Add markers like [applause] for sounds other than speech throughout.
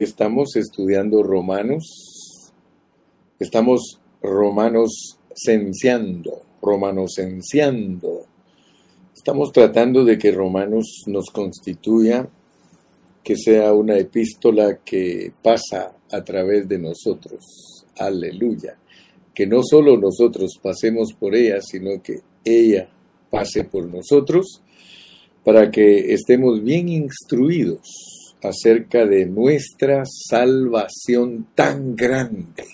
Estamos estudiando Romanos, estamos romanos senciando, romanos senciando. Estamos tratando de que Romanos nos constituya, que sea una epístola que pasa a través de nosotros. Aleluya. Que no solo nosotros pasemos por ella, sino que ella pase por nosotros para que estemos bien instruidos acerca de nuestra salvación tan grande.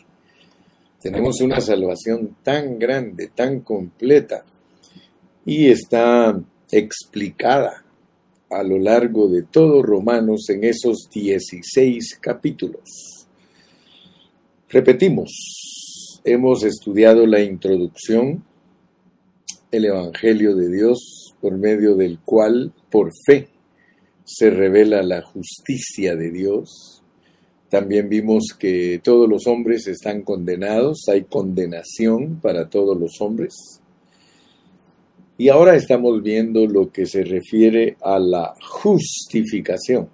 Tenemos una salvación tan grande, tan completa, y está explicada a lo largo de todo Romanos en esos 16 capítulos. Repetimos, hemos estudiado la introducción, el Evangelio de Dios, por medio del cual, por fe, se revela la justicia de Dios. También vimos que todos los hombres están condenados, hay condenación para todos los hombres. Y ahora estamos viendo lo que se refiere a la justificación.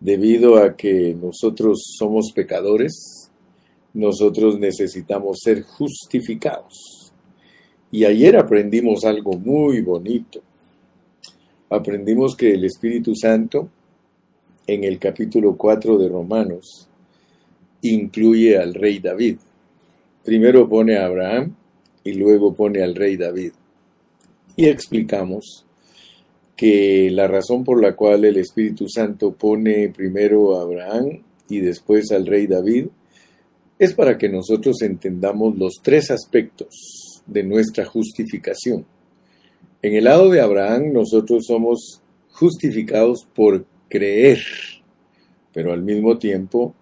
Debido a que nosotros somos pecadores, nosotros necesitamos ser justificados. Y ayer aprendimos algo muy bonito aprendimos que el Espíritu Santo, en el capítulo 4 de Romanos, incluye al rey David. Primero pone a Abraham y luego pone al rey David. Y explicamos que la razón por la cual el Espíritu Santo pone primero a Abraham y después al rey David es para que nosotros entendamos los tres aspectos de nuestra justificación en el lado de Abraham nosotros somos justificados por creer, pero al mismo tiempo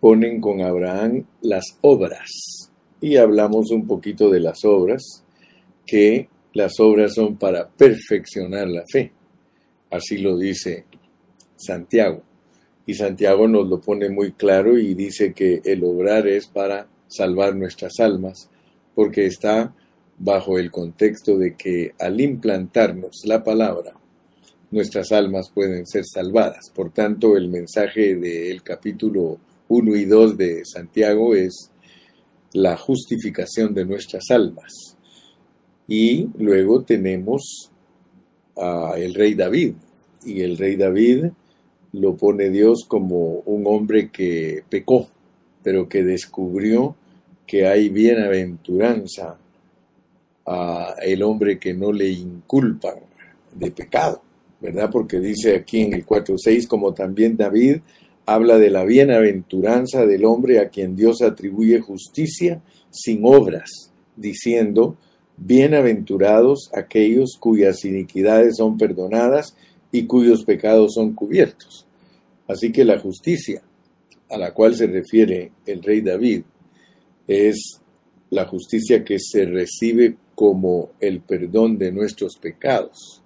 ponen con Abraham las obras. Y hablamos un poquito de las obras, que las obras son para perfeccionar la fe. Así lo dice Santiago. Y Santiago nos lo pone muy claro y dice que el obrar es para salvar nuestras almas, porque está bajo el contexto de que al implantarnos la palabra, nuestras almas pueden ser salvadas. Por tanto, el mensaje del capítulo 1 y 2 de Santiago es la justificación de nuestras almas. Y luego tenemos al rey David. Y el rey David lo pone Dios como un hombre que pecó, pero que descubrió que hay bienaventuranza a el hombre que no le inculpan de pecado, ¿verdad? Porque dice aquí en el 4.6, como también David habla de la bienaventuranza del hombre a quien Dios atribuye justicia sin obras, diciendo, bienaventurados aquellos cuyas iniquidades son perdonadas y cuyos pecados son cubiertos. Así que la justicia a la cual se refiere el rey David es la justicia que se recibe como el perdón de nuestros pecados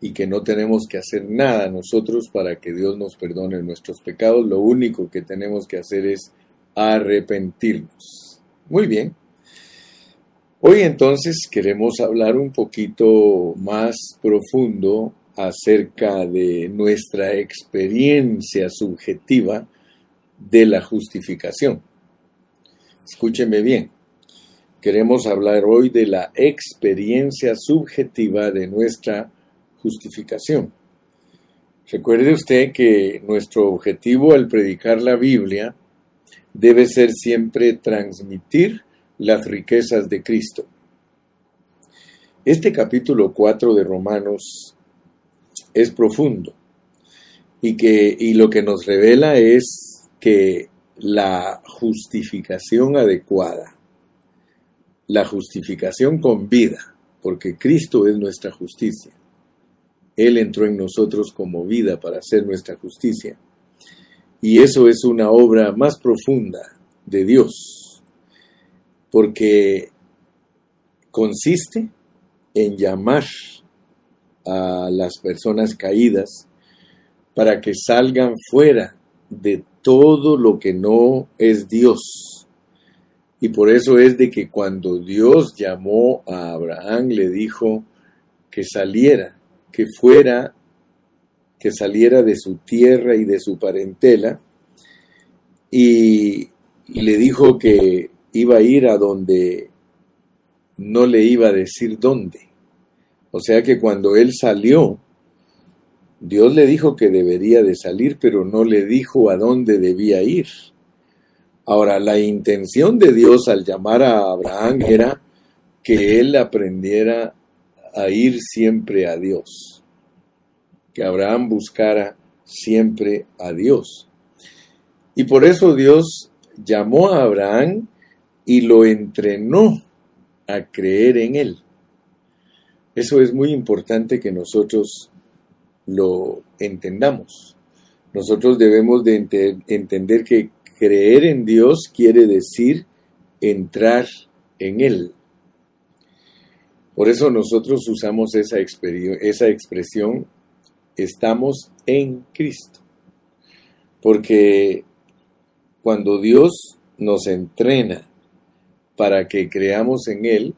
y que no tenemos que hacer nada nosotros para que Dios nos perdone nuestros pecados, lo único que tenemos que hacer es arrepentirnos. Muy bien. Hoy entonces queremos hablar un poquito más profundo acerca de nuestra experiencia subjetiva de la justificación. Escúcheme bien. Queremos hablar hoy de la experiencia subjetiva de nuestra justificación. Recuerde usted que nuestro objetivo al predicar la Biblia debe ser siempre transmitir las riquezas de Cristo. Este capítulo 4 de Romanos es profundo y, que, y lo que nos revela es que la justificación adecuada la justificación con vida, porque Cristo es nuestra justicia. Él entró en nosotros como vida para hacer nuestra justicia. Y eso es una obra más profunda de Dios, porque consiste en llamar a las personas caídas para que salgan fuera de todo lo que no es Dios y por eso es de que cuando Dios llamó a Abraham le dijo que saliera, que fuera que saliera de su tierra y de su parentela y le dijo que iba a ir a donde no le iba a decir dónde. O sea que cuando él salió, Dios le dijo que debería de salir, pero no le dijo a dónde debía ir. Ahora, la intención de Dios al llamar a Abraham era que él aprendiera a ir siempre a Dios, que Abraham buscara siempre a Dios. Y por eso Dios llamó a Abraham y lo entrenó a creer en él. Eso es muy importante que nosotros lo entendamos. Nosotros debemos de entender que creer en Dios quiere decir entrar en Él. Por eso nosotros usamos esa, expresión, estamos en Cristo. Porque cuando Dios nos entrena para que creamos en Él,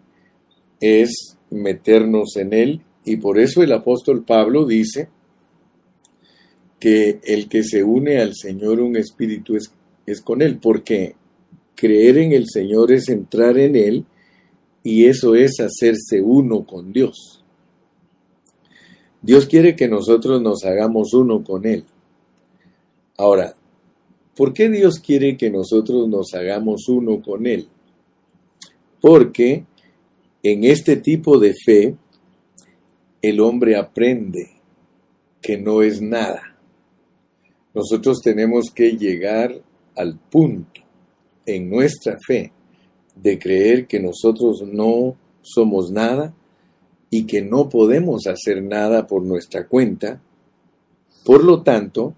es meternos en Él. Y por eso el apóstol Pablo dice que el que se une al Señor un espíritu es, es con Él, porque creer en el Señor es entrar en Él y eso es hacerse uno con Dios. Dios quiere que nosotros nos hagamos uno con Él. Ahora, ¿por qué Dios quiere que nosotros nos hagamos uno con Él? Porque en este tipo de fe, el hombre aprende que no es nada. Nosotros tenemos que llegar al punto en nuestra fe de creer que nosotros no somos nada y que no podemos hacer nada por nuestra cuenta. Por lo tanto,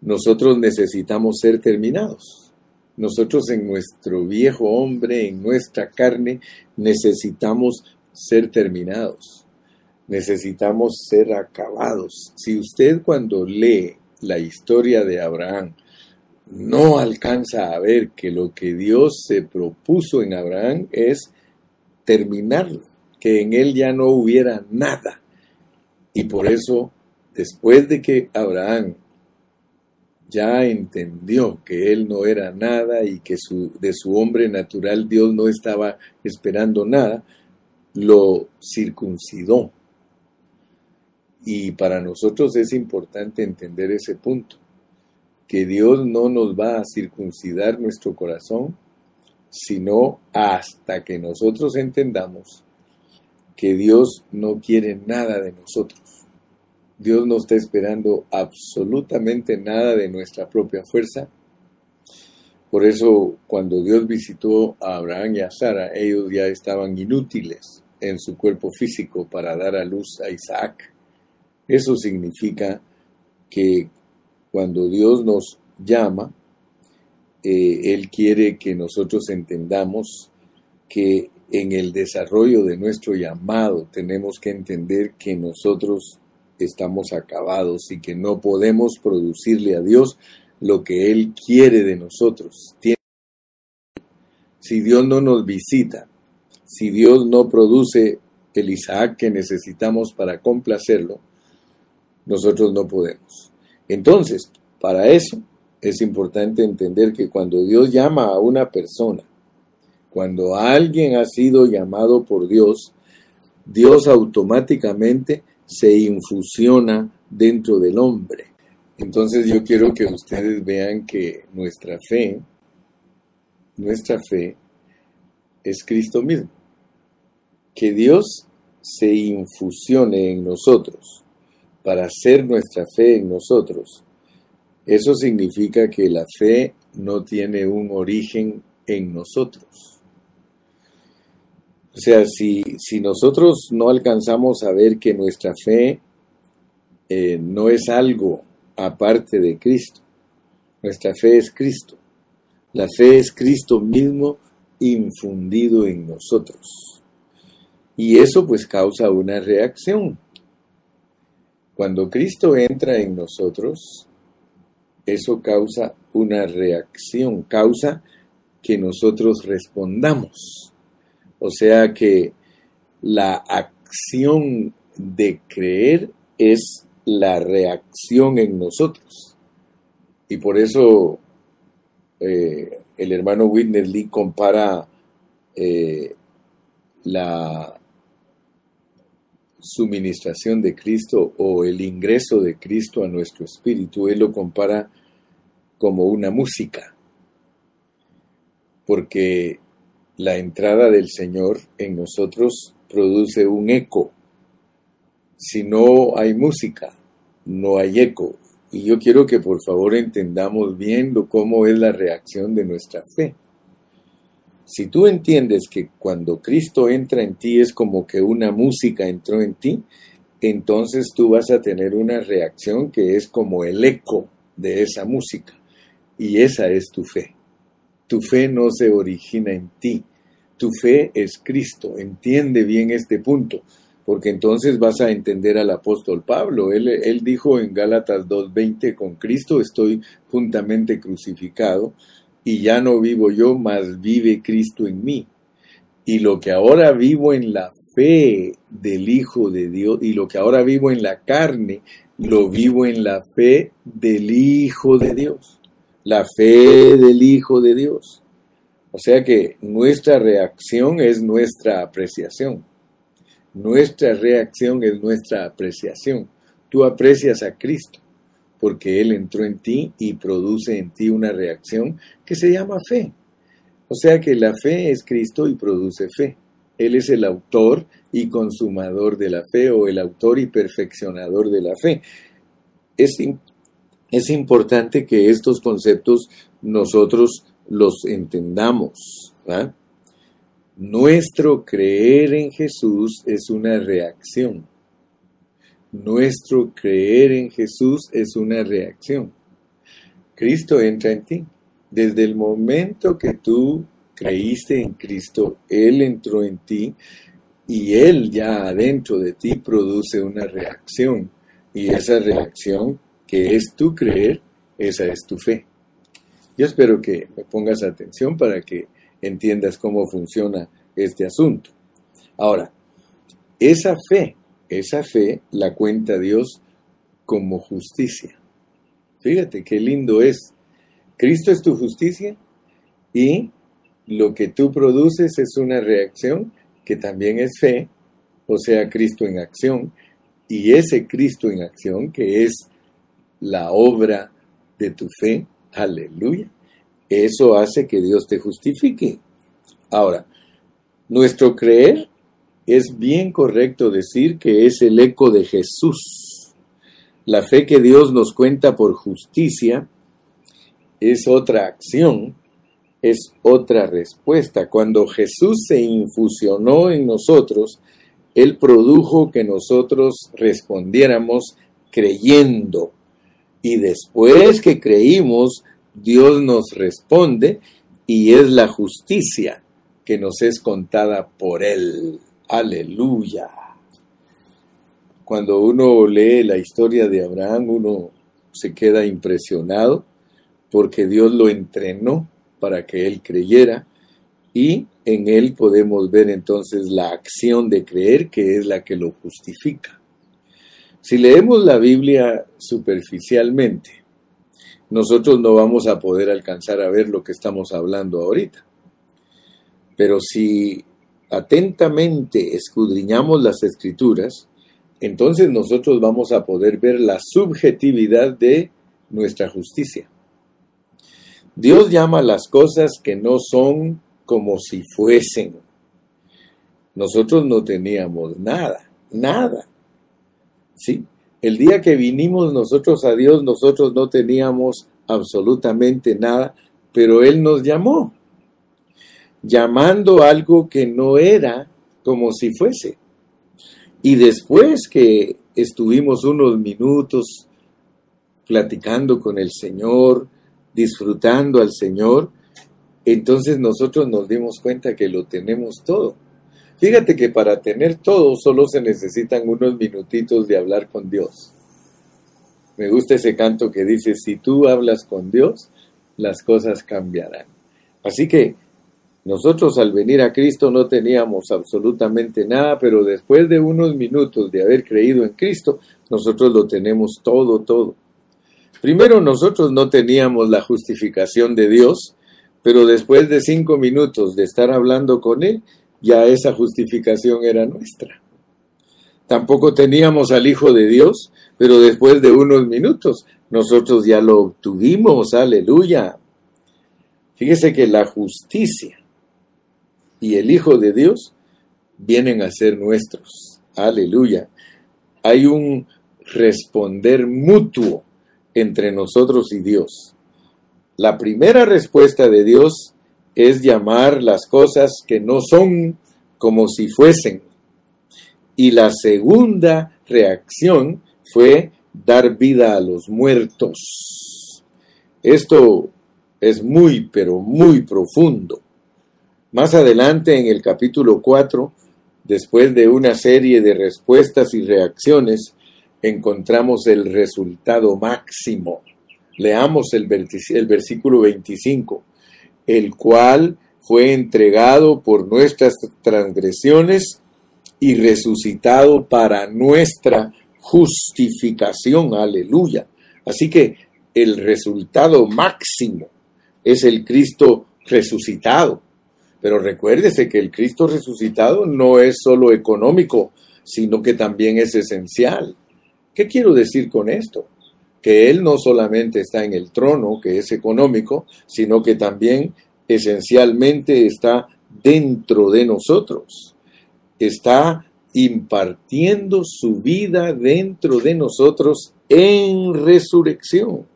nosotros necesitamos ser terminados. Nosotros en nuestro viejo hombre, en nuestra carne, necesitamos ser terminados. Necesitamos ser acabados. Si usted cuando lee la historia de Abraham no alcanza a ver que lo que Dios se propuso en Abraham es terminarlo, que en él ya no hubiera nada. Y por eso, después de que Abraham ya entendió que él no era nada y que de su hombre natural Dios no estaba esperando nada, lo circuncidó. Y para nosotros es importante entender ese punto, que Dios no nos va a circuncidar nuestro corazón, sino hasta que nosotros entendamos que Dios no quiere nada de nosotros Dios no está esperando absolutamente nada de nuestra propia fuerza. Por eso cuando Dios visitó a Abraham y a Sara, ellos ya estaban inútiles en su cuerpo físico para dar a luz a Isaac. Eso significa que cuando Dios nos llama, eh, Él quiere que nosotros entendamos que en el desarrollo de nuestro llamado tenemos que entender que nosotros estamos acabados y que no podemos producirle a Dios lo que Él quiere de nosotros. Si Dios no nos visita, si Dios no produce el Isaac que necesitamos para complacerlo, nosotros no podemos. Entonces, para eso es importante entender que cuando Dios llama a una persona, cuando alguien ha sido llamado por Dios, Dios automáticamente se infusiona dentro del hombre. Entonces yo quiero que ustedes vean que nuestra fe, nuestra fe es Cristo mismo. Que Dios se infusione en nosotros para hacer nuestra fe en nosotros. Eso significa que la fe no tiene un origen en nosotros. O sea, si, si nosotros no alcanzamos a ver que nuestra fe eh, no es algo aparte de Cristo, nuestra fe es Cristo. La fe es Cristo mismo infundido en nosotros. Y eso pues causa una reacción. Cuando Cristo entra en nosotros, eso causa una reacción, causa que nosotros respondamos. O sea que la acción de creer es la reacción en nosotros. Y por eso eh, el hermano Witness Lee compara eh, la suministración de Cristo o el ingreso de Cristo a nuestro espíritu. Él lo compara como una música, porque la entrada del Señor en nosotros produce un eco. Si no hay música, no hay eco. Y yo quiero que por favor entendamos bien cómo es la reacción de nuestra fe. Si tú entiendes que cuando Cristo entra en ti es como que una música entró en ti, entonces tú vas a tener una reacción que es como el eco de esa música. Y esa es tu fe. Tu fe no se origina en ti. Tu fe es Cristo. Entiende bien este punto porque entonces vas a entender al apóstol Pablo. Él, dijo en Gálatas 2.20, con Cristo estoy juntamente crucificado y ya no vivo yo, mas vive Cristo en mí. Y lo que ahora vivo en la fe del Hijo de Dios y lo que ahora vivo en la carne, lo vivo en la fe del Hijo de Dios. La fe del Hijo de Dios. O sea que nuestra reacción es nuestra apreciación. Nuestra reacción es nuestra apreciación. Tú aprecias a Cristo porque Él entró en ti y produce en ti una reacción que se llama fe. O sea que la fe es Cristo y produce fe. Él es el autor y consumador de la fe o el autor y perfeccionador de la fe. Es, es importante que estos conceptos nosotros los entendamos. Nuestro creer en Jesús es una reacción. Nuestro creer en Jesús es una reacción. Cristo entra en ti. Desde el momento que tú creíste en Cristo, Él entró en ti y Él ya adentro de ti produce una reacción. Y esa reacción que es tu creer, esa es tu fe. Yo espero que me pongas atención para que entiendas cómo funciona este asunto. Ahora, esa fe, esa fe la cuenta Dios como justicia. Fíjate qué lindo es. Cristo es tu justicia y lo que tú produces es una reacción que también es fe, o sea, Cristo en acción, y ese Cristo en acción que es la obra de tu fe, aleluya, eso hace que Dios te justifique. Ahora, nuestro creer es bien correcto decir que es el eco de Jesús. La fe que Dios nos cuenta por justicia es otra acción, es otra respuesta. Cuando Jesús se infusionó en nosotros, Él produjo que nosotros respondiéramos creyendo. Y después que creímos, Dios nos responde y es la justicia que nos es contada por Él. Aleluya. Cuando uno lee la historia de Abraham, uno se queda impresionado porque Dios lo entrenó para que él creyera y en él podemos ver entonces la acción de creer que es la que lo justifica. Si leemos la Biblia superficialmente, nosotros no vamos a poder alcanzar a ver lo que estamos hablando ahorita. Pero si atentamente escudriñamos las escrituras, entonces nosotros vamos a poder ver la subjetividad de nuestra justicia. Dios llama las cosas que no son como si fuesen. Nosotros no teníamos nada, nada. ¿Sí? El día que vinimos nosotros a Dios, nosotros no teníamos absolutamente nada, pero Él nos llamó llamando algo que no era como si fuese. Y después que estuvimos unos minutos platicando con el Señor, disfrutando al Señor, entonces nosotros nos dimos cuenta que lo tenemos todo. Fíjate que para tener todo solo se necesitan unos minutitos de hablar con Dios. Me gusta ese canto que dice, si tú hablas con Dios, las cosas cambiarán. Así que nosotros al venir a Cristo no teníamos absolutamente nada, pero después de unos minutos de haber creído en Cristo, nosotros lo tenemos todo, todo. Primero nosotros no teníamos la justificación de Dios, pero después de cinco minutos de estar hablando con Él, ya esa justificación era nuestra. Tampoco teníamos al Hijo de Dios, pero después de unos minutos nosotros ya lo obtuvimos, aleluya. Fíjese que la justicia y el Hijo de Dios vienen a ser nuestros, aleluya. Hay un responder mutuo entre nosotros y Dios. La primera respuesta de Dios es llamar las cosas que no son como si fuesen. Y la segunda reacción fue dar vida a los muertos. Esto es muy, pero muy profundo. Más adelante en el capítulo 4, después de una serie de respuestas y reacciones, encontramos el resultado máximo. Leamos el, el versículo 25, el cual fue entregado por nuestras transgresiones y resucitado para nuestra justificación. Aleluya. Así que el resultado máximo es el Cristo resucitado. Pero recuérdese que el Cristo resucitado no es solo económico, sino que también es esencial. ¿Qué quiero decir con esto? Que Él no solamente está en el trono, que es económico, sino que también esencialmente está dentro de nosotros. Está impartiendo su vida dentro de nosotros en resurrección.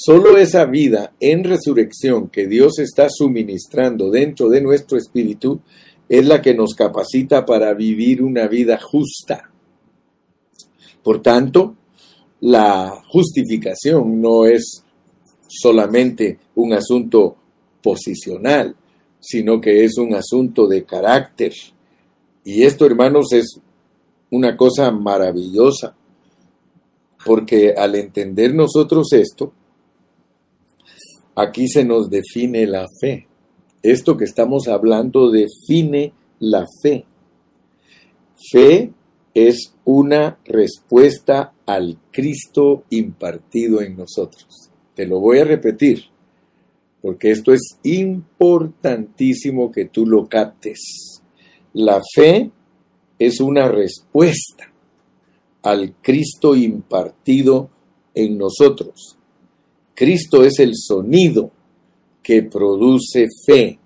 Solo esa vida en resurrección que Dios está suministrando dentro de nuestro espíritu es la que nos capacita para vivir una vida justa. Por tanto, la justificación no es solamente un asunto posicional, sino que es un asunto de carácter, y esto, hermanos, es una cosa maravillosa, porque al entender nosotros esto, aquí se nos define la fe. Esto que estamos hablando define la fe. Fe es una respuesta al Cristo impartido en nosotros. Te lo voy a repetir, porque esto es importantísimo que tú lo captes. La fe es una respuesta al Cristo impartido en nosotros. Cristo es el sonido que produce fe.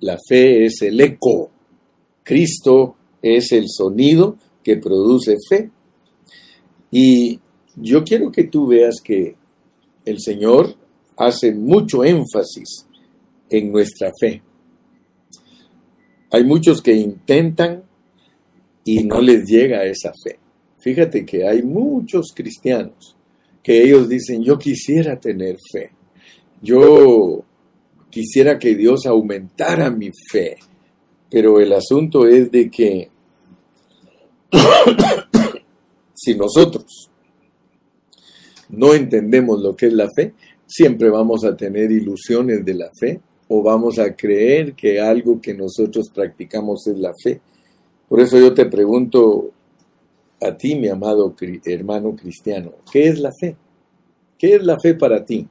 La fe es el eco. Cristo es el sonido que produce fe. Y yo quiero que tú veas que el Señor hace mucho énfasis en nuestra fe. Hay muchos que intentan y no les llega esa fe. Fíjate que hay muchos cristianos que ellos dicen, yo quisiera tener fe, yo quisiera que Dios aumentara mi fe, pero el asunto es de que [coughs] si nosotros no entendemos lo que es la fe, siempre vamos a tener ilusiones de la fe o vamos a creer que algo que nosotros practicamos es la fe. Por eso yo te pregunto a ti, mi amado hermano cristiano, ¿qué es la fe? ¿Qué es la fe para ti?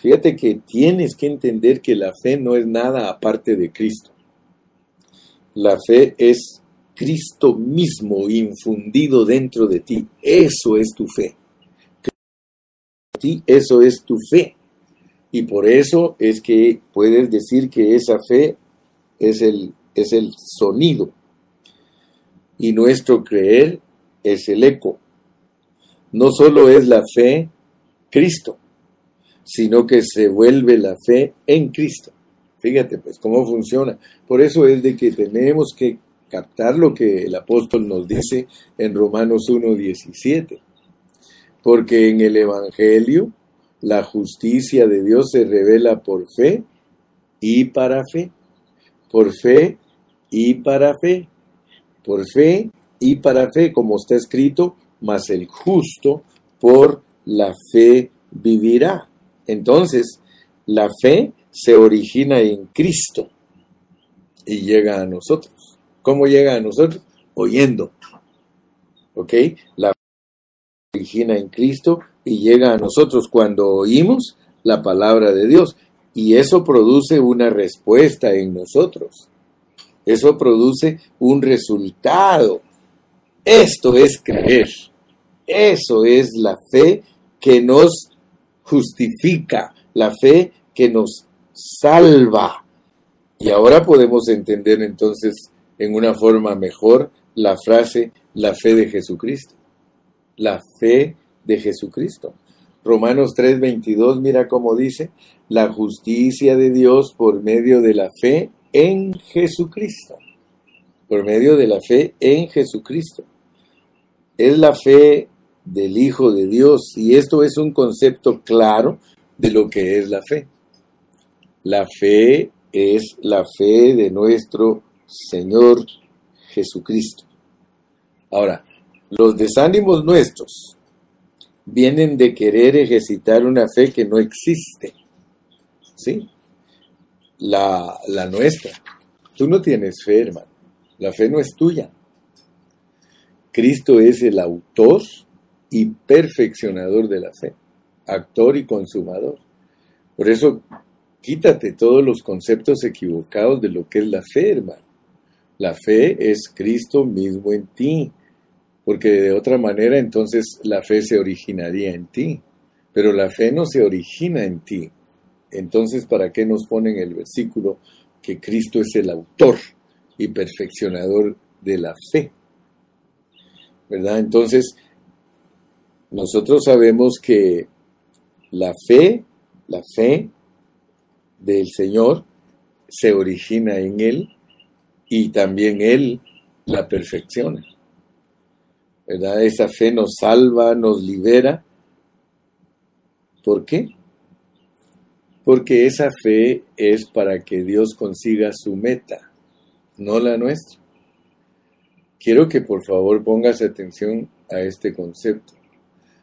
Fíjate que tienes que entender que la fe no es nada aparte de Cristo. La fe es Cristo mismo infundido dentro de ti. Eso es tu fe. Eso es tu fe. Y por eso es que puedes decir que esa fe es el, es el sonido y nuestro creer es el eco. No solo es la fe Cristo, sino que se vuelve la fe en Cristo. Fíjate pues cómo funciona. Por eso es de que tenemos que captar lo que el apóstol nos dice en Romanos 1.17. Porque en el Evangelio la justicia de Dios se revela por fe y para fe. Por fe y para fe. Por fe y para fe, como está escrito, mas el justo por la fe vivirá. Entonces, la fe se origina en Cristo y llega a nosotros. ¿Cómo llega a nosotros? Oyendo. ¿Ok? La fe origina en Cristo y llega a nosotros cuando oímos la palabra de Dios. Y eso produce una respuesta en nosotros. Eso produce un resultado. Esto es creer. Eso es la fe que nos justifica, la fe que nos salva. Y ahora podemos entender entonces en una forma mejor la frase la fe de Jesucristo. La fe de Jesucristo. Romanos 3:22, mira cómo dice, la justicia de Dios por medio de la fe en Jesucristo. Por medio de la fe en Jesucristo. Es la fe del Hijo de Dios y esto es un concepto claro de lo que es la fe. La fe es la fe de nuestro Señor Jesucristo. Ahora, los desánimos nuestros vienen de querer ejercitar una fe que no existe. ¿Sí? La, la nuestra. Tú no tienes fe, hermano. La fe no es tuya. Cristo es el autor y perfeccionador de la fe, actor y consumador. Por eso, quítate todos los conceptos equivocados de lo que es la fe, hermano. La fe es Cristo mismo en ti, porque de otra manera entonces la fe se originaría en ti, pero la fe no se origina en ti. Entonces, ¿para qué nos ponen el versículo que Cristo es el autor y perfeccionador de la fe? ¿Verdad? Entonces, nosotros sabemos que la fe, la fe del Señor se origina en Él y también Él la perfecciona. ¿Verdad? Esa fe nos salva, nos libera. ¿Por qué? Porque esa fe es para que Dios consiga su meta, no la nuestra. Quiero que por favor pongas atención a este concepto.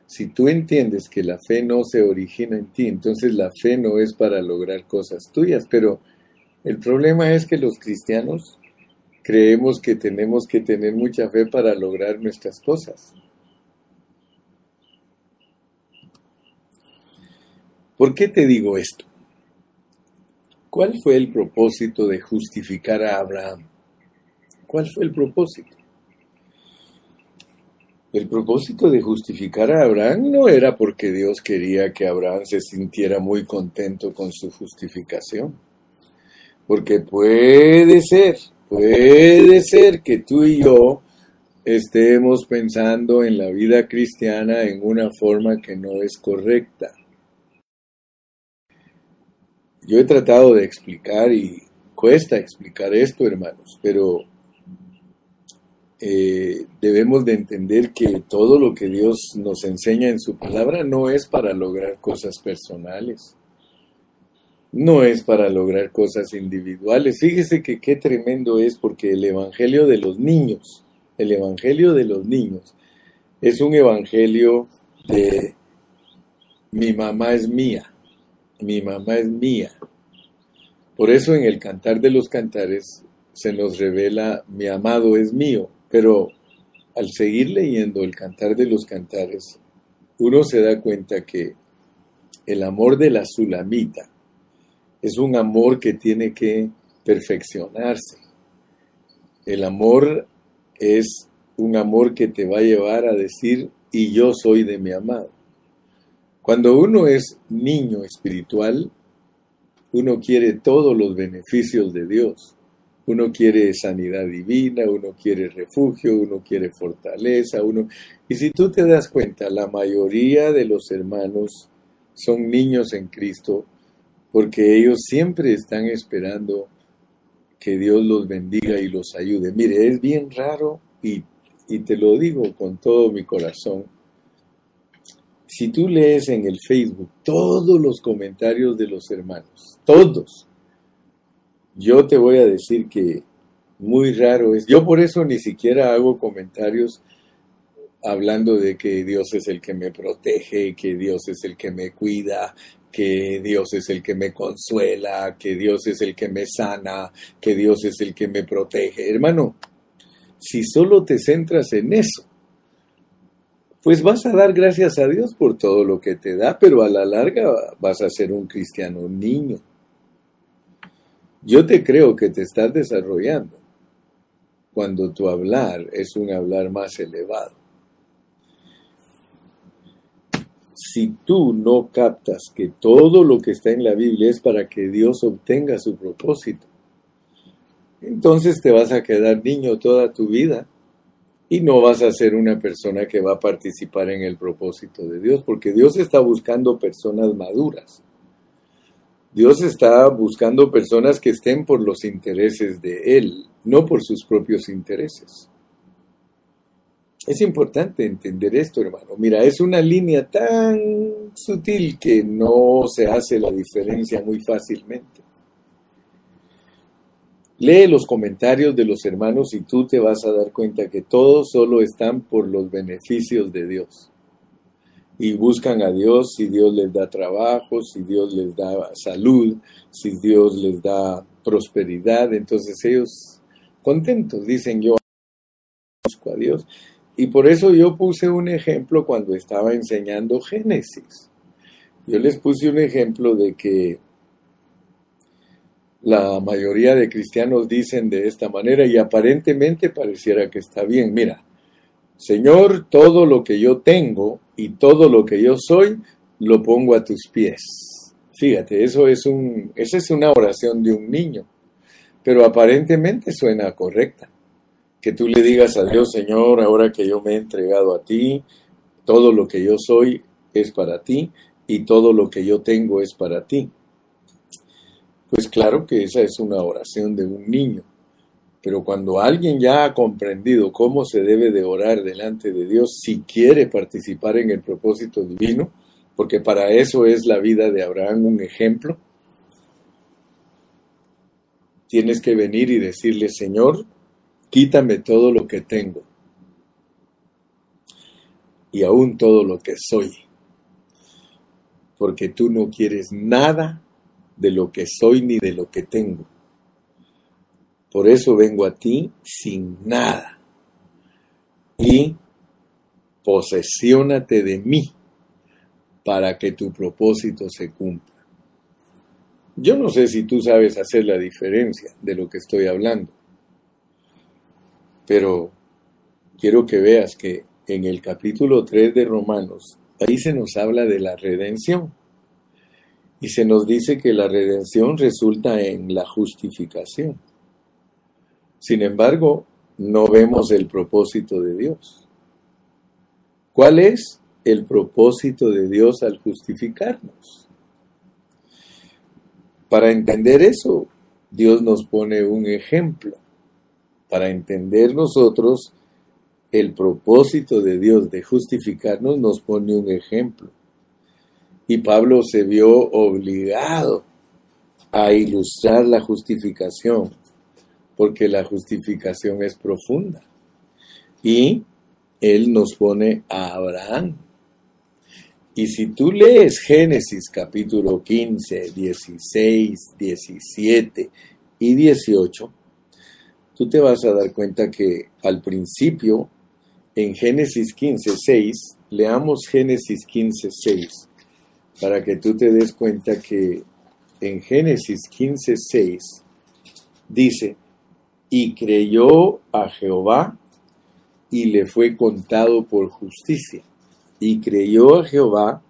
Si tú entiendes que la fe no se origina en ti, entonces la fe no es para lograr cosas tuyas, pero el problema es que los cristianos creemos que tenemos que tener mucha fe para lograr nuestras cosas. ¿Por qué te digo esto? ¿Cuál fue el propósito de justificar a Abraham? ¿Cuál fue el propósito? El propósito de justificar a Abraham no era porque Dios quería que Abraham se sintiera muy contento con su justificación. Porque puede ser Puede ser que tú y yo estemos pensando en la vida cristiana en una forma que no es correcta. Yo he tratado de explicar y cuesta explicar esto, hermanos, pero eh, debemos de entender que todo lo que Dios nos enseña en su palabra no es para lograr cosas personales no es para lograr cosas individuales. Fíjese que qué tremendo es porque el Evangelio de los niños, el Evangelio de los niños, es un Evangelio de mi mamá es mía, mi mamá es mía. Por eso en el Cantar de los Cantares se nos revela mi amado es mío, pero al seguir leyendo el Cantar de los Cantares, uno se da cuenta que el amor de la Sulamita, es un amor que tiene que perfeccionarse. El amor es un amor que te va a llevar a decir, y yo soy de mi amado. Cuando uno es niño espiritual, uno quiere todos los beneficios de Dios. Uno quiere sanidad divina, uno quiere refugio, uno quiere fortaleza, uno... Y si tú te das cuenta, la mayoría de los hermanos son niños en Cristo porque ellos siempre están esperando que Dios los bendiga y los ayude. Mire, es bien raro y, te lo digo con todo mi corazón. Si tú lees en el Facebook todos los comentarios de los hermanos, todos, yo te voy a decir que muy raro es. Yo por eso ni siquiera hago comentarios hablando de que Dios es el que me protege, que Dios es el que me cuida, que Dios es el que me consuela, que Dios es el que me sana, que Dios es el que me protege. Hermano, si solo te centras en eso, pues vas a dar gracias a Dios por todo lo que te da, pero a la larga vas a ser un cristiano niño. Yo te creo que te estás desarrollando cuando tu hablar es un hablar más elevado. Si tú no captas que todo lo que está en la Biblia es para que Dios obtenga su propósito, entonces te vas a quedar niño toda tu vida y no vas a ser una persona que va a participar en el propósito de Dios, porque Dios está buscando personas maduras. Dios está buscando personas que estén por los intereses de Él, no por sus propios intereses. Es importante entender esto, hermano. Mira, es una línea tan sutil que no se hace la diferencia muy fácilmente. Lee los comentarios de los hermanos y tú te vas a dar cuenta que todos solo están por los beneficios de Dios. Y buscan a Dios si Dios les da trabajo, si Dios les da salud, si Dios les da prosperidad. Entonces ellos contentos dicen yo busco a Dios. Y por eso yo puse un ejemplo cuando estaba enseñando Génesis. Yo les puse un ejemplo de que la mayoría de cristianos dicen de esta manera y aparentemente pareciera que está bien. Mira, Señor, todo lo que yo tengo y todo lo que yo soy, lo pongo a tus pies. Fíjate, eso es un, esa es una oración de un niño, pero aparentemente suena correcta. Que tú le digas a Dios, Señor, ahora que yo me he entregado a ti, todo lo que yo soy es para ti y todo lo que yo tengo es para ti. Pues claro que esa es una oración de un niño. Pero cuando alguien ya ha comprendido cómo se debe de orar delante de Dios, si quiere participar en el propósito divino, porque para eso es la vida de Abraham un ejemplo, tienes que venir y decirle, Señor, quítame todo lo que tengo y aún todo lo que soy, porque tú no quieres nada de lo que soy ni de lo que tengo. Por eso vengo a ti sin nada. Y posesiónate de mí para que tu propósito se cumpla. Yo no sé si tú sabes hacer la diferencia de lo que estoy hablando, pero quiero que veas que en el capítulo 3 de Romanos, ahí se nos habla de la redención. Y se nos dice que la redención resulta en la justificación. Sin embargo, no vemos el propósito de Dios. ¿Cuál es el propósito de Dios al justificarnos? Para entender eso, Dios nos pone un ejemplo. Para entender nosotros el propósito de Dios de justificarnos, nos pone un ejemplo. Y Pablo se vio obligado a ilustrar la justificación, porque la justificación es profunda. Y él nos pone a Abraham. Y si tú lees Génesis capítulo 15, 16, 17 y 18, tú te vas a dar cuenta que al principio, en Génesis 15, 6, leamos Génesis 15, 6 para que tú te des cuenta que en Génesis 15:6 dice, y creyó a Jehová y le fue contado por justicia. Y creyó a Jehová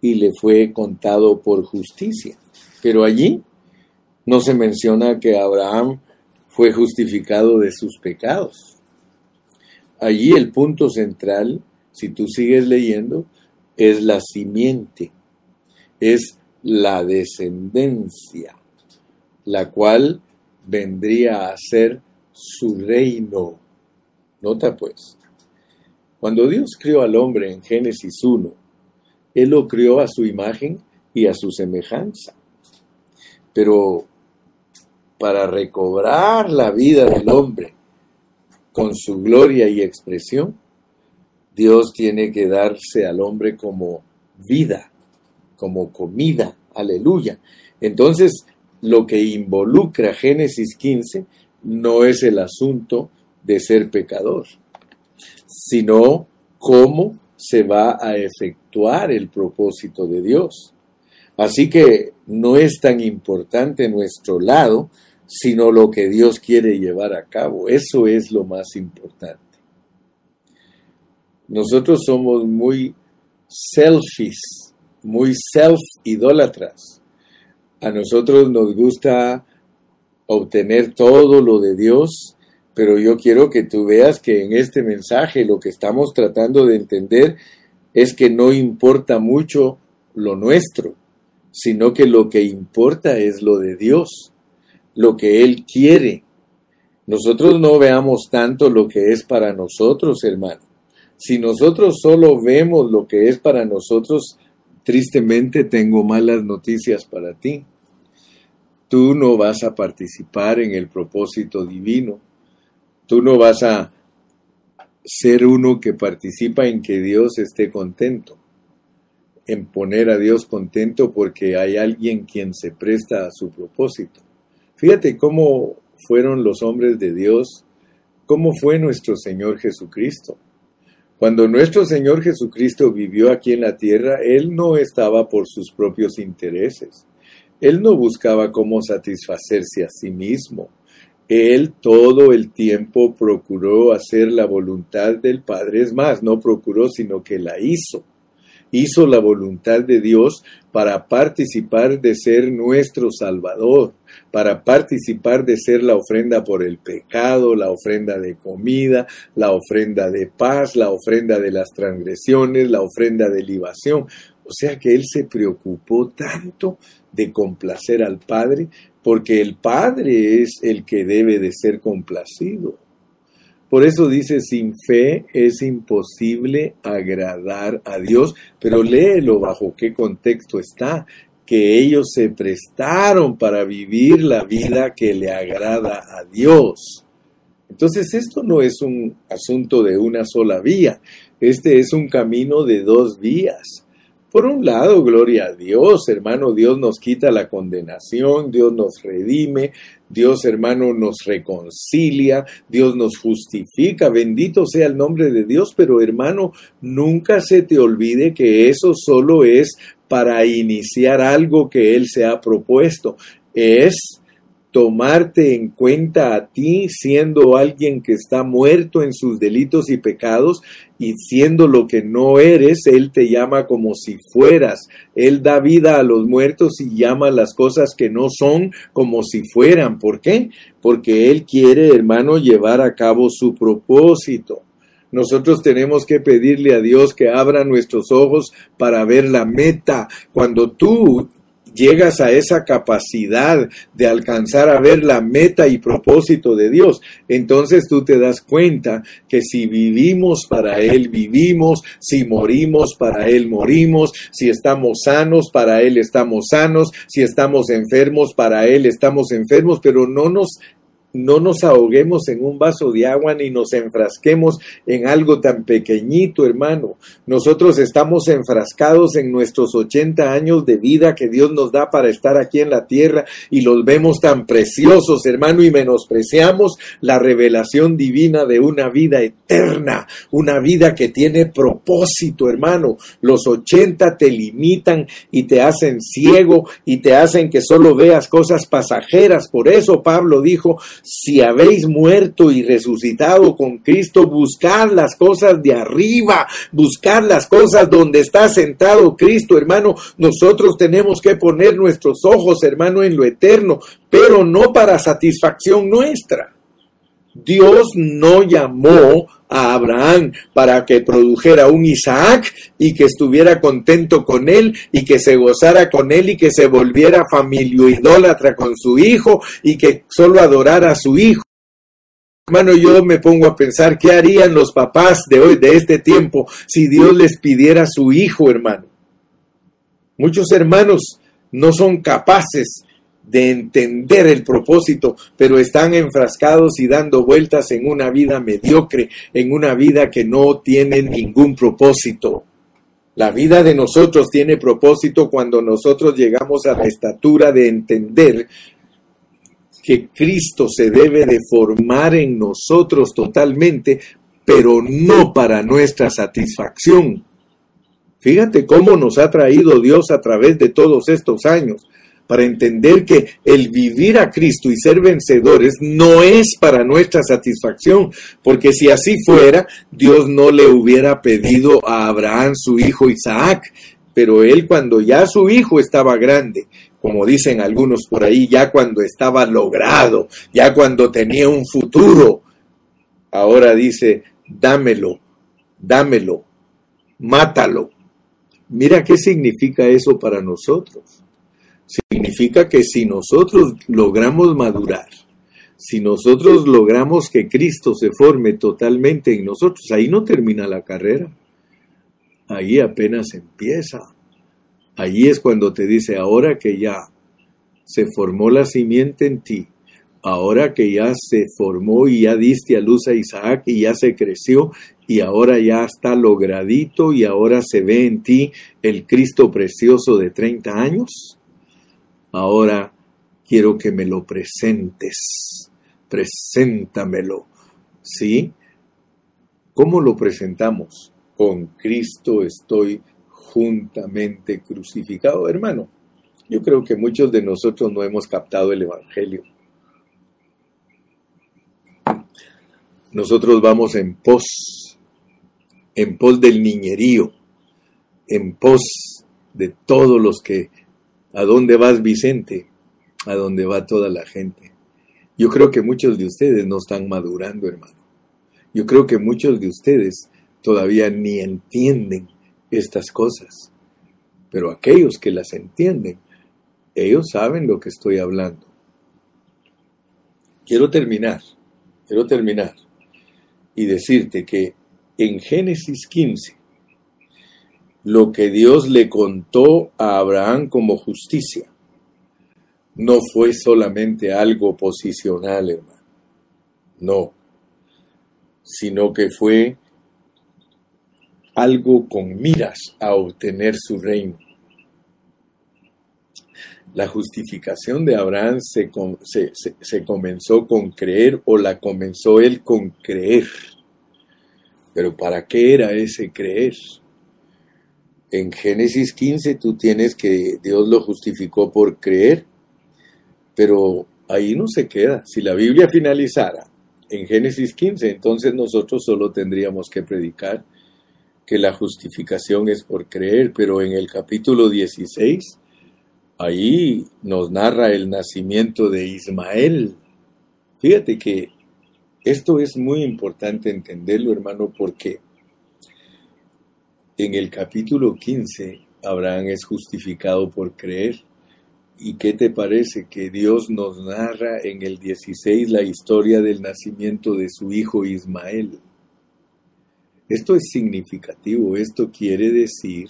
y le fue contado por justicia. Pero allí no se menciona que Abraham fue justificado de sus pecados. Allí el punto central, si tú sigues leyendo, es la simiente es la descendencia, la cual vendría a ser su reino. Nota pues, cuando Dios crió al hombre en Génesis 1, Él lo crió a su imagen y a su semejanza. Pero para recobrar la vida del hombre con su gloria y expresión, Dios tiene que darse al hombre como vida como comida. Aleluya. Entonces, lo que involucra Génesis 15 no es el asunto de ser pecador, sino cómo se va a efectuar el propósito de Dios. Así que no es tan importante nuestro lado, sino lo que Dios quiere llevar a cabo. Eso es lo más importante. Nosotros somos muy selfies, muy self-idólatras. A nosotros nos gusta obtener todo lo de Dios, pero yo quiero que tú veas que en este mensaje lo que estamos tratando de entender es que no importa mucho lo nuestro, sino que lo que importa es lo de Dios, lo que Él quiere. Nosotros no veamos tanto lo que es para nosotros, hermano. Si nosotros solo vemos lo que es para nosotros, tristemente tengo malas noticias para ti. Tú no vas a participar en el propósito divino. Tú no vas a ser uno que participa en que Dios esté contento, en poner a Dios contento porque hay alguien quien se presta a su propósito. Fíjate cómo fueron los hombres de Dios, cómo fue nuestro Señor Jesucristo. Cuando nuestro Señor Jesucristo vivió aquí en la tierra, Él no estaba por sus propios intereses. Él no buscaba cómo satisfacerse a sí mismo. Él todo el tiempo procuró hacer la voluntad del Padre. Es más, no procuró, sino que la hizo hizo la voluntad de Dios para participar de ser nuestro Salvador, para participar de ser la ofrenda por el pecado, la ofrenda de comida, la ofrenda de paz, la ofrenda de las transgresiones, la ofrenda de libación. O sea que Él se preocupó tanto de complacer al Padre, porque el Padre es el que debe de ser complacido. Por eso dice, sin fe es imposible agradar a Dios, pero léelo bajo qué contexto está, que ellos se prestaron para vivir la vida que le agrada a Dios. Entonces esto no es un asunto de una sola vía, este es un camino de dos vías. Por un lado, gloria a Dios, hermano, Dios nos quita la condenación, Dios nos redime, Dios, hermano, nos reconcilia, Dios nos justifica, bendito sea el nombre de Dios, pero hermano, nunca se te olvide que eso solo es para iniciar algo que Él se ha propuesto. Es tomarte en cuenta a ti siendo alguien que está muerto en sus delitos y pecados y siendo lo que no eres, Él te llama como si fueras. Él da vida a los muertos y llama las cosas que no son como si fueran. ¿Por qué? Porque Él quiere, hermano, llevar a cabo su propósito. Nosotros tenemos que pedirle a Dios que abra nuestros ojos para ver la meta. Cuando tú llegas a esa capacidad de alcanzar a ver la meta y propósito de Dios, entonces tú te das cuenta que si vivimos para Él vivimos, si morimos para Él morimos, si estamos sanos para Él estamos sanos, si estamos enfermos para Él estamos enfermos, pero no nos no nos ahoguemos en un vaso de agua ni nos enfrasquemos en algo tan pequeñito, hermano. Nosotros estamos enfrascados en nuestros 80 años de vida que Dios nos da para estar aquí en la tierra y los vemos tan preciosos, hermano, y menospreciamos la revelación divina de una vida eterna, una vida que tiene propósito, hermano. Los 80 te limitan y te hacen ciego y te hacen que solo veas cosas pasajeras. Por eso Pablo dijo, si habéis muerto y resucitado con Cristo, buscad las cosas de arriba, buscad las cosas donde está sentado Cristo, hermano. Nosotros tenemos que poner nuestros ojos, hermano, en lo eterno, pero no para satisfacción nuestra. Dios no llamó a Abraham para que produjera un Isaac y que estuviera contento con él y que se gozara con él y que se volviera familio idólatra con su hijo y que solo adorara a su hijo. Hermano, yo me pongo a pensar qué harían los papás de hoy, de este tiempo, si Dios les pidiera a su hijo, hermano. Muchos hermanos no son capaces de entender el propósito, pero están enfrascados y dando vueltas en una vida mediocre, en una vida que no tiene ningún propósito. La vida de nosotros tiene propósito cuando nosotros llegamos a la estatura de entender que Cristo se debe de formar en nosotros totalmente, pero no para nuestra satisfacción Fíjate cómo nos ha traído Dios a través de todos estos años para entender que el vivir a Cristo y ser vencedores no es para nuestra satisfacción, porque si así fuera, Dios no le hubiera pedido a Abraham su hijo Isaac, pero él cuando ya su hijo estaba grande, como dicen algunos por ahí, ya cuando estaba logrado, ya cuando tenía un futuro, ahora dice, dámelo, dámelo, mátalo. Mira qué significa eso para nosotros. Significa que si nosotros logramos madurar, si nosotros logramos que Cristo se forme totalmente en nosotros, ahí no termina la carrera, ahí apenas empieza. Allí es cuando te dice, ahora que ya se formó la simiente en ti, ahora que ya se formó y ya diste a luz a Isaac y ya se creció y ahora ya está logradito y ahora se ve en ti el Cristo precioso de 30 años, Ahora quiero que me lo presentes. Preséntamelo. ¿Sí? ¿Cómo lo presentamos? Con Cristo estoy juntamente crucificado, hermano. Yo creo que muchos de nosotros no hemos captado el Evangelio. Nosotros vamos en pos, en pos del niñerío, en pos de todos los que ¿A dónde vas, Vicente? A dónde va toda la gente. Yo creo que muchos de ustedes no están madurando, hermano. Yo creo que muchos de ustedes todavía ni entienden estas cosas. Pero aquellos que las entienden, ellos saben lo que estoy hablando. Quiero terminar, quiero terminar y decirte que en Génesis 15, lo que Dios le contó a Abraham como justicia no fue solamente algo posicional, hermano. No, sino que fue algo con miras a obtener su reino. La justificación de Abraham se, se, comenzó con creer o la comenzó él con creer. Pero ¿para qué era ese creer? En Génesis 15 tú tienes que Dios lo justificó por creer, pero ahí no se queda. Si la Biblia finalizara en Génesis 15, entonces nosotros solo tendríamos que predicar que la justificación es por creer, pero en el capítulo 16, ahí nos narra el nacimiento de Ismael. Fíjate que esto es muy importante entenderlo, hermano, porque en el capítulo 15, Abraham es justificado por creer. ¿Y qué te parece que Dios nos narra en el 16 la historia del nacimiento de su hijo Ismael? Esto es significativo, esto quiere decir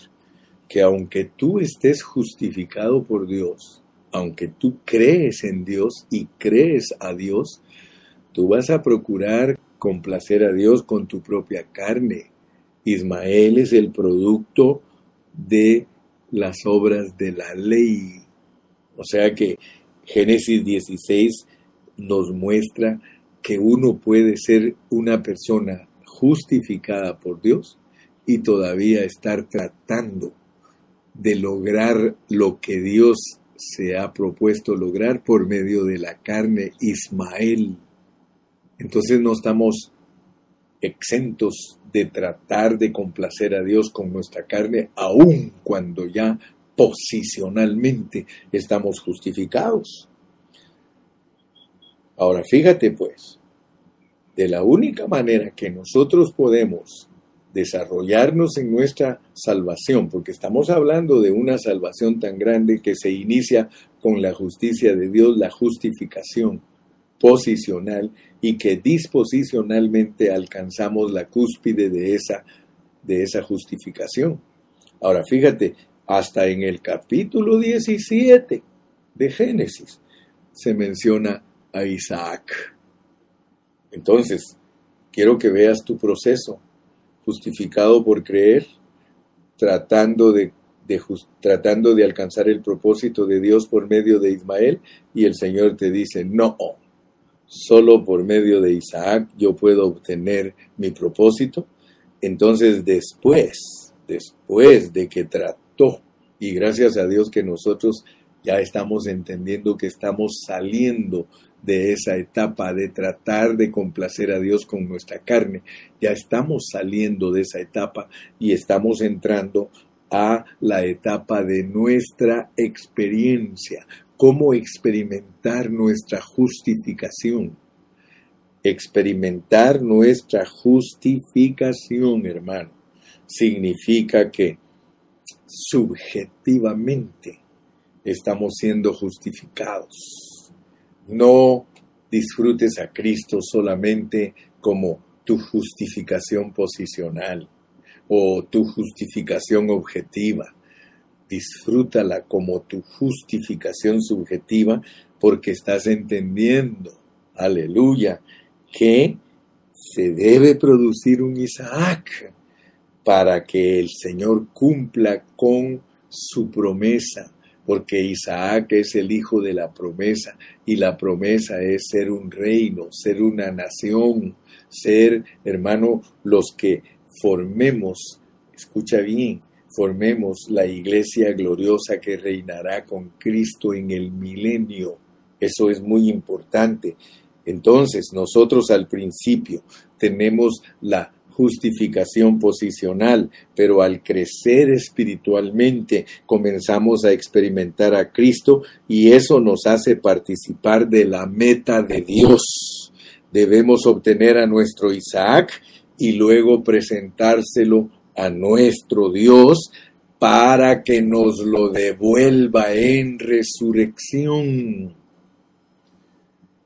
que aunque tú estés justificado por Dios, aunque tú crees en Dios y crees a Dios, tú vas a procurar complacer a Dios con tu propia carne, Ismael es el producto de las obras de la ley. O sea que Génesis 16 nos muestra que uno puede ser una persona justificada por Dios y todavía estar tratando de lograr lo que Dios se ha propuesto lograr por medio de la carne Ismael. Entonces no estamos exentos de tratar de complacer a Dios con nuestra carne, aun cuando ya posicionalmente estamos justificados. Ahora fíjate pues, de la única manera que nosotros podemos desarrollarnos en nuestra salvación, porque estamos hablando de una salvación tan grande que se inicia con la justicia de Dios, la justificación posicional, y que disposicionalmente alcanzamos la cúspide de esa, de esa justificación. Ahora fíjate, hasta en el capítulo 17 de Génesis se menciona a Isaac. Entonces, quiero que veas tu proceso, justificado por creer, tratando de, de, tratando de alcanzar el propósito de Dios por medio de Ismael, y el Señor te dice, no, solo por medio de Isaac yo puedo obtener mi propósito. Entonces después, después de que trató, y gracias a Dios que nosotros ya estamos entendiendo que estamos saliendo de esa etapa de tratar de complacer a Dios con nuestra carne. Ya estamos saliendo de esa etapa y estamos entrando a la etapa de nuestra experiencia, cómo experimentar nuestra justificación. Experimentar nuestra justificación, hermano, significa que subjetivamente estamos siendo justificados. No disfrutes a Cristo solamente como tu justificación posicional o tu justificación objetiva. Disfrútala como tu justificación subjetiva porque estás entendiendo, aleluya, que se debe producir un Isaac para que el Señor cumpla con su promesa, porque Isaac es el hijo de la promesa y la promesa es ser un reino, ser una nación, ser, hermano, los que formemos, escucha bien, formemos la iglesia gloriosa que reinará con Cristo en el milenio. Eso es muy importante. Entonces, nosotros al principio tenemos la justificación posicional, pero al crecer espiritualmente comenzamos a experimentar a Cristo y eso nos hace participar de la meta de Dios. Debemos obtener a nuestro Isaac y luego presentárselo a nuestro Dios para que nos lo devuelva en resurrección.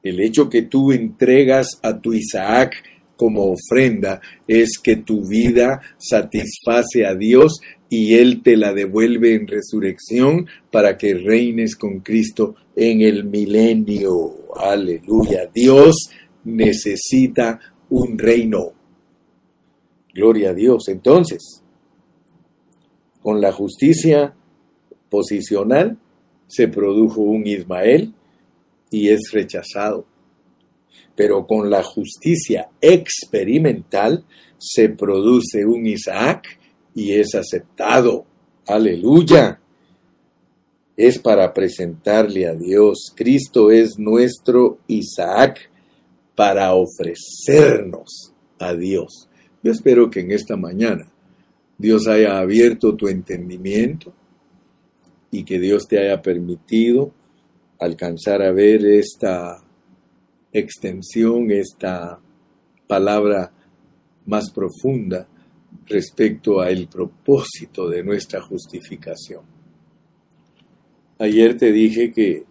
El hecho que tú entregas a tu Isaac como ofrenda es que tu vida satisface a Dios y Él te la devuelve en resurrección para que reines con Cristo en el milenio. Aleluya. Dios necesita un reino. Gloria a Dios. Entonces, con la justicia posicional se produjo un Ismael y es rechazado pero con la justicia experimental se produce un Isaac y es aceptado. Aleluya. Es para presentarle a Dios. Cristo es nuestro Isaac para ofrecernos a Dios. Yo espero que en esta mañana Dios haya abierto tu entendimiento y que Dios te haya permitido alcanzar a ver esta extensión, esta palabra más profunda respecto al propósito de nuestra justificación. Ayer te dije que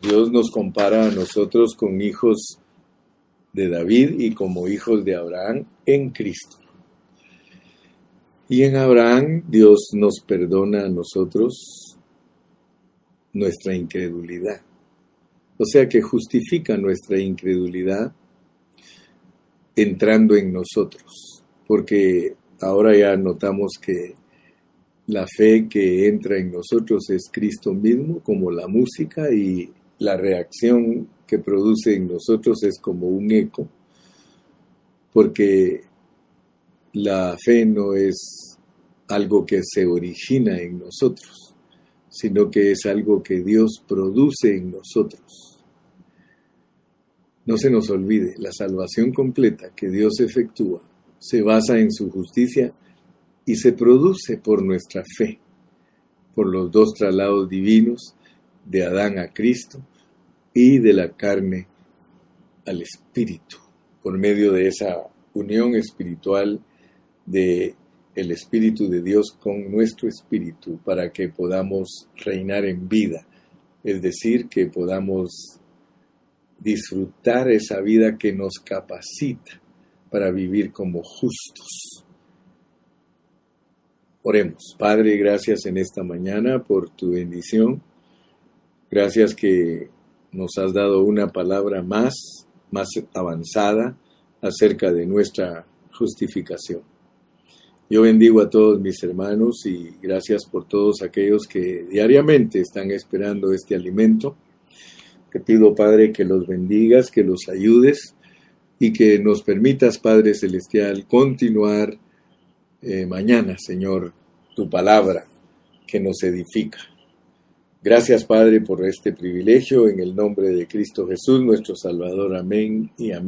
Dios nos compara a nosotros con hijos de David y como hijos de Abraham en Cristo. Y en Abraham Dios nos perdona a nosotros nuestra incredulidad. O sea que justifica nuestra incredulidad entrando en nosotros, porque ahora ya notamos que la fe que entra en nosotros es Cristo mismo, como la música, y la reacción que produce en nosotros es como un eco, porque la fe no es algo que se origina en nosotros, sino que es algo que Dios produce en nosotros. No se nos olvide, la salvación completa que Dios efectúa se basa en su justicia y se produce por nuestra fe, por los dos traslados divinos de Adán a Cristo y de la carne al Espíritu, por medio de esa unión espiritual de el Espíritu de Dios con nuestro espíritu para que podamos reinar en vida, es decir, que podamos disfrutar esa vida que nos capacita para vivir como justos. Oremos. Padre, gracias en esta mañana por tu bendición. Gracias que nos has dado una palabra más, más avanzada acerca de nuestra justificación. Yo bendigo a todos mis hermanos y gracias por todos aquellos que diariamente están esperando este alimento te pido, Padre, que los bendigas, que los ayudes y que nos permitas, Padre Celestial, continuar eh, mañana, Señor, tu palabra que nos edifica. Gracias, Padre, por este privilegio. En el nombre de Cristo Jesús, nuestro Salvador. Amén y amén.